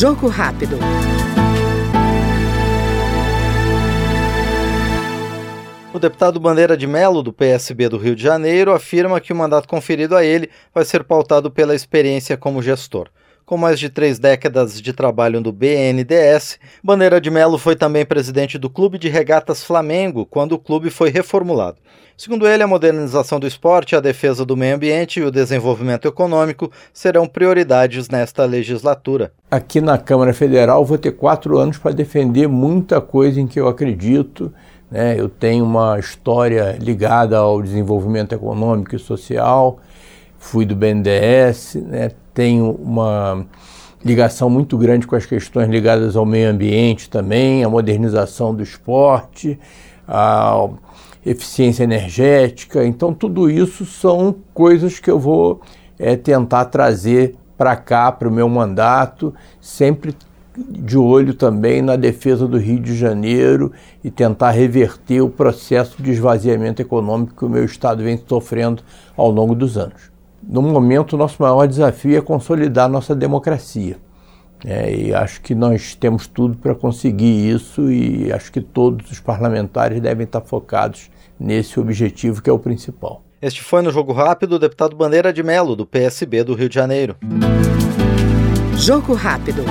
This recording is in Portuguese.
Jogo rápido. O deputado Bandeira de Melo, do PSB do Rio de Janeiro, afirma que o mandato conferido a ele vai ser pautado pela experiência como gestor. Com mais de três décadas de trabalho no BNDES, Bandeira de Melo foi também presidente do Clube de Regatas Flamengo, quando o clube foi reformulado. Segundo ele, a modernização do esporte, a defesa do meio ambiente e o desenvolvimento econômico serão prioridades nesta legislatura. Aqui na Câmara Federal vou ter quatro anos para defender muita coisa em que eu acredito né? Eu tenho uma história ligada ao desenvolvimento econômico e social, fui do BNDES, né? tenho uma ligação muito grande com as questões ligadas ao meio ambiente também, a modernização do esporte, a eficiência energética. Então, tudo isso são coisas que eu vou é, tentar trazer para cá, para o meu mandato, sempre de olho também na defesa do Rio de Janeiro e tentar reverter o processo de esvaziamento econômico que o meu estado vem sofrendo ao longo dos anos. No momento, o nosso maior desafio é consolidar nossa democracia. É, e acho que nós temos tudo para conseguir isso e acho que todos os parlamentares devem estar focados nesse objetivo que é o principal. Este foi no Jogo Rápido o deputado Bandeira de Melo, do PSB do Rio de Janeiro. Jogo Rápido.